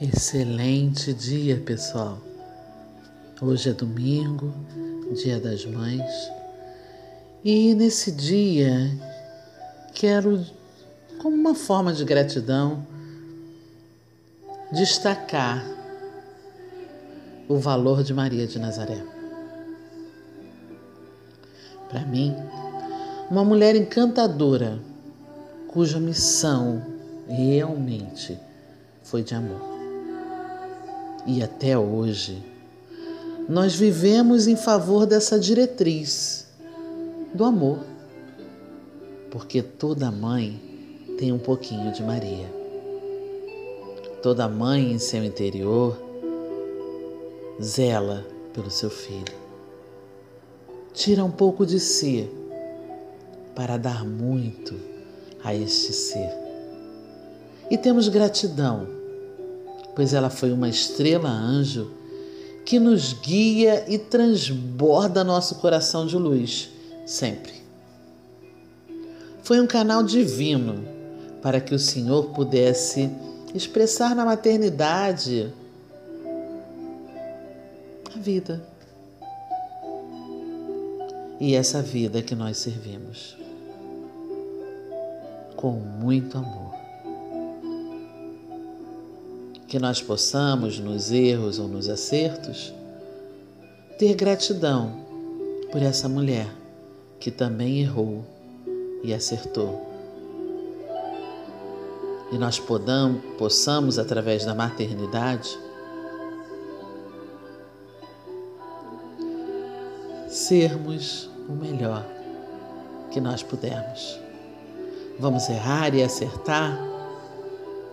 Excelente dia, pessoal. Hoje é domingo, Dia das Mães, e nesse dia quero, como uma forma de gratidão, destacar o valor de Maria de Nazaré. Para mim, uma mulher encantadora, cuja missão realmente foi de amor. E até hoje, nós vivemos em favor dessa diretriz do amor, porque toda mãe tem um pouquinho de Maria. Toda mãe em seu interior zela pelo seu filho. Tira um pouco de si para dar muito a este ser. E temos gratidão pois ela foi uma estrela anjo que nos guia e transborda nosso coração de luz, sempre. Foi um canal divino para que o Senhor pudesse expressar na maternidade a vida. E essa vida que nós servimos com muito amor que nós possamos, nos erros ou nos acertos, ter gratidão por essa mulher que também errou e acertou. E nós podamos, possamos, através da maternidade, sermos o melhor que nós pudermos. Vamos errar e acertar,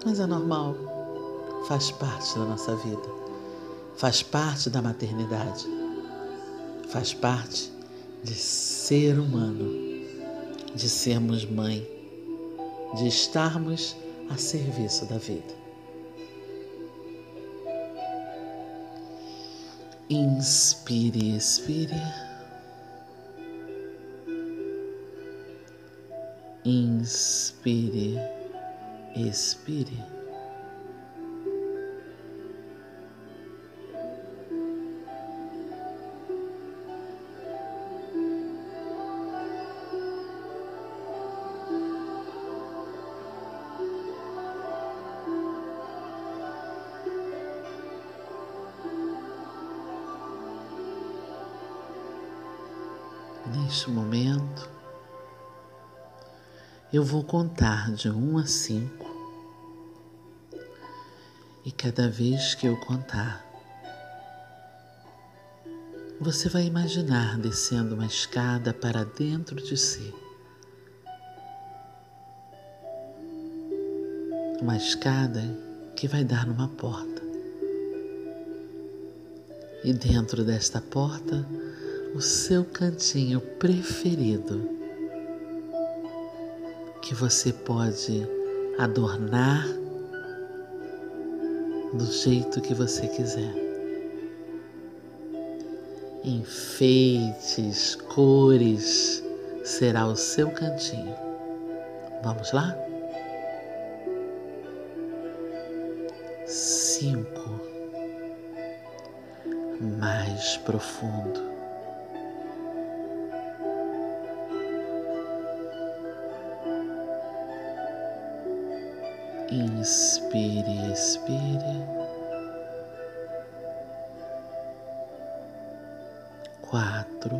mas é normal faz parte da nossa vida, faz parte da maternidade, faz parte de ser humano, de sermos mãe, de estarmos a serviço da vida. Inspire, expire. Inspire, expire. Neste momento, eu vou contar de um a cinco e cada vez que eu contar, você vai imaginar descendo uma escada para dentro de si. Uma escada que vai dar numa porta. E dentro desta porta, o seu cantinho preferido que você pode adornar do jeito que você quiser. Enfeites, cores, será o seu cantinho. Vamos lá? Cinco. Mais profundo. Inspire, expire. Quatro,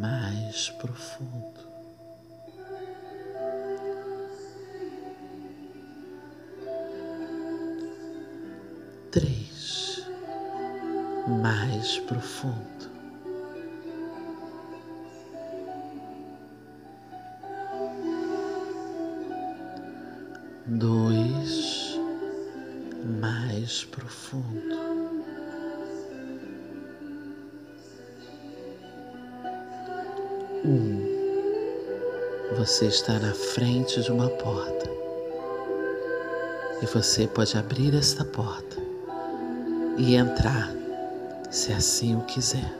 mais profundo. Três, mais profundo. Dois mais profundo. Um, você está na frente de uma porta e você pode abrir esta porta e entrar, se assim o quiser.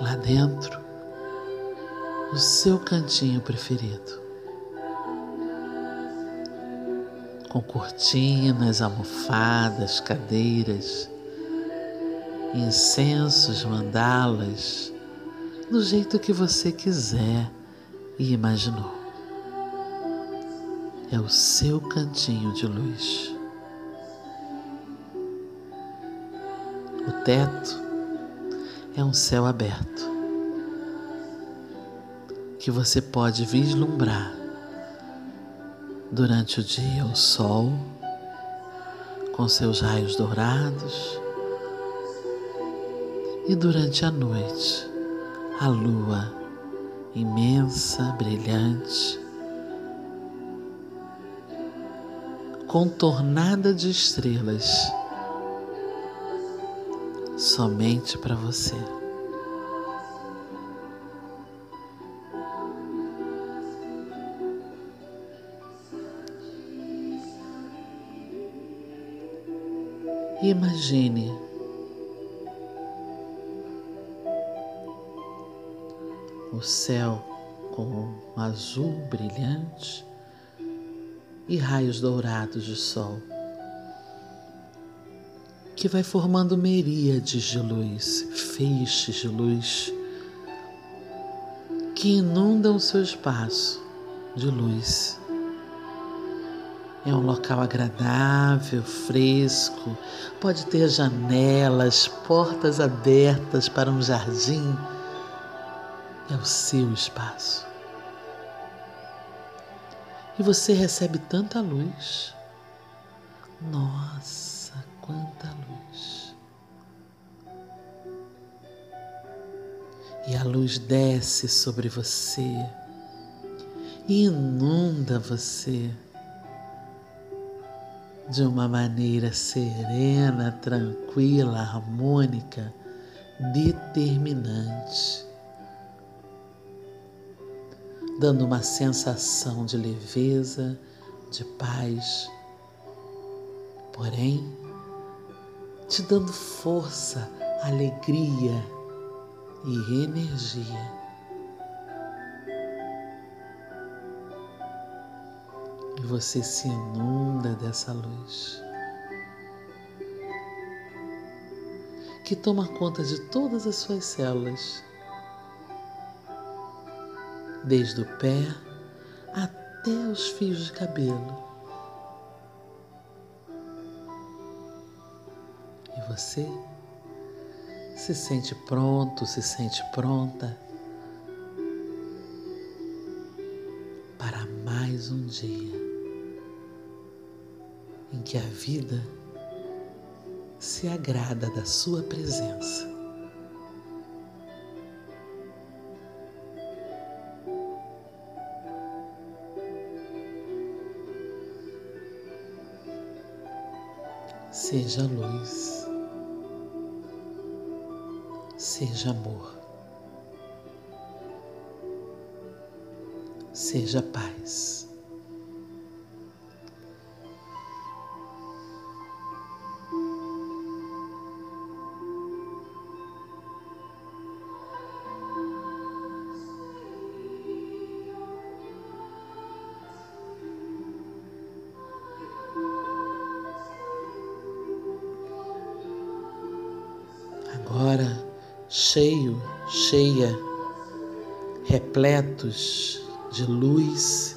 Lá dentro o seu cantinho preferido. Com cortinas, almofadas, cadeiras, incensos, mandalas, do jeito que você quiser e imaginou. É o seu cantinho de luz. O teto é um céu aberto que você pode vislumbrar. Durante o dia o sol com seus raios dourados. E durante a noite a lua imensa, brilhante, contornada de estrelas somente para você. Imagine o céu com um azul brilhante e raios dourados de sol que vai formando miríades de luz, feixes de luz que inundam o seu espaço de luz. É um local agradável, fresco, pode ter janelas, portas abertas para um jardim. É o seu espaço. E você recebe tanta luz. Nossa! quanta luz. E a luz desce sobre você e inunda você de uma maneira serena, tranquila, harmônica, determinante, dando uma sensação de leveza, de paz. Porém, te dando força, alegria e energia. E você se inunda dessa luz. Que toma conta de todas as suas células, desde o pé até os fios de cabelo. você se sente pronto, se sente pronta para mais um dia em que a vida se agrada da sua presença. Seja luz seja amor, seja paz. Cheio, cheia, repletos de luz,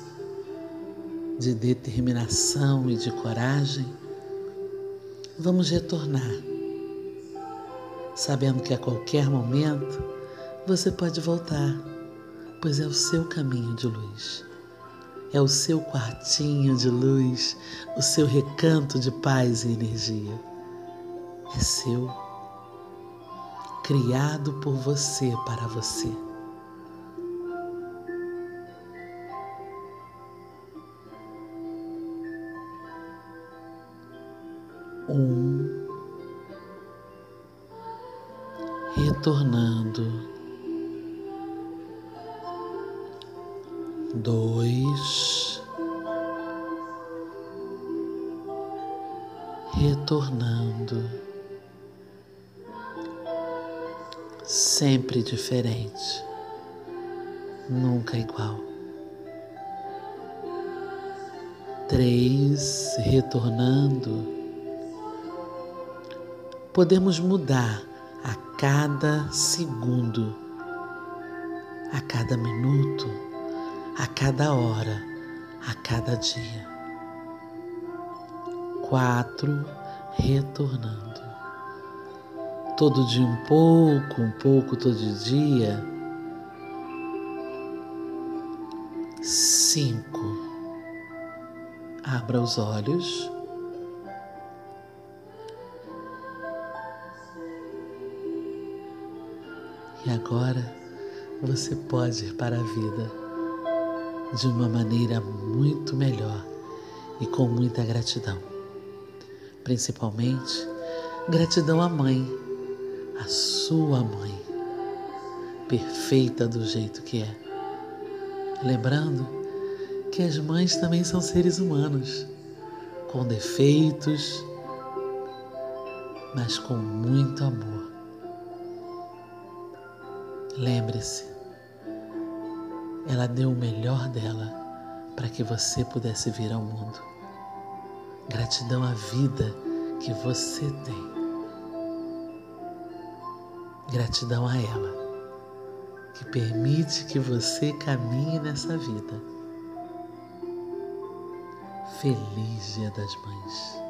de determinação e de coragem, vamos retornar, sabendo que a qualquer momento você pode voltar, pois é o seu caminho de luz. É o seu quartinho de luz, o seu recanto de paz e energia. É seu criado por você para você. Um, retornando, dois, retornando. Sempre diferente. nunca igual. Três, retornando. Podemos mudar a cada segundo, a cada minuto, a cada hora, a cada dia. Quatro, retornando. Todo dia um pouco, um pouco todo dia. Cinco. Abra os olhos. E agora você pode ir para a vida de uma maneira muito melhor e com muita gratidão. Principalmente gratidão à mãe, a sua mãe, perfeita do jeito que é. Lembrando que as mães também são seres humanos, com defeitos, mas com muito amor. Lembre-se, ela deu o melhor dela para que você pudesse vir ao mundo. Gratidão à vida que você tem. Gratidão a ela, que permite que você caminhe nessa vida. Feliz Dia das Mães.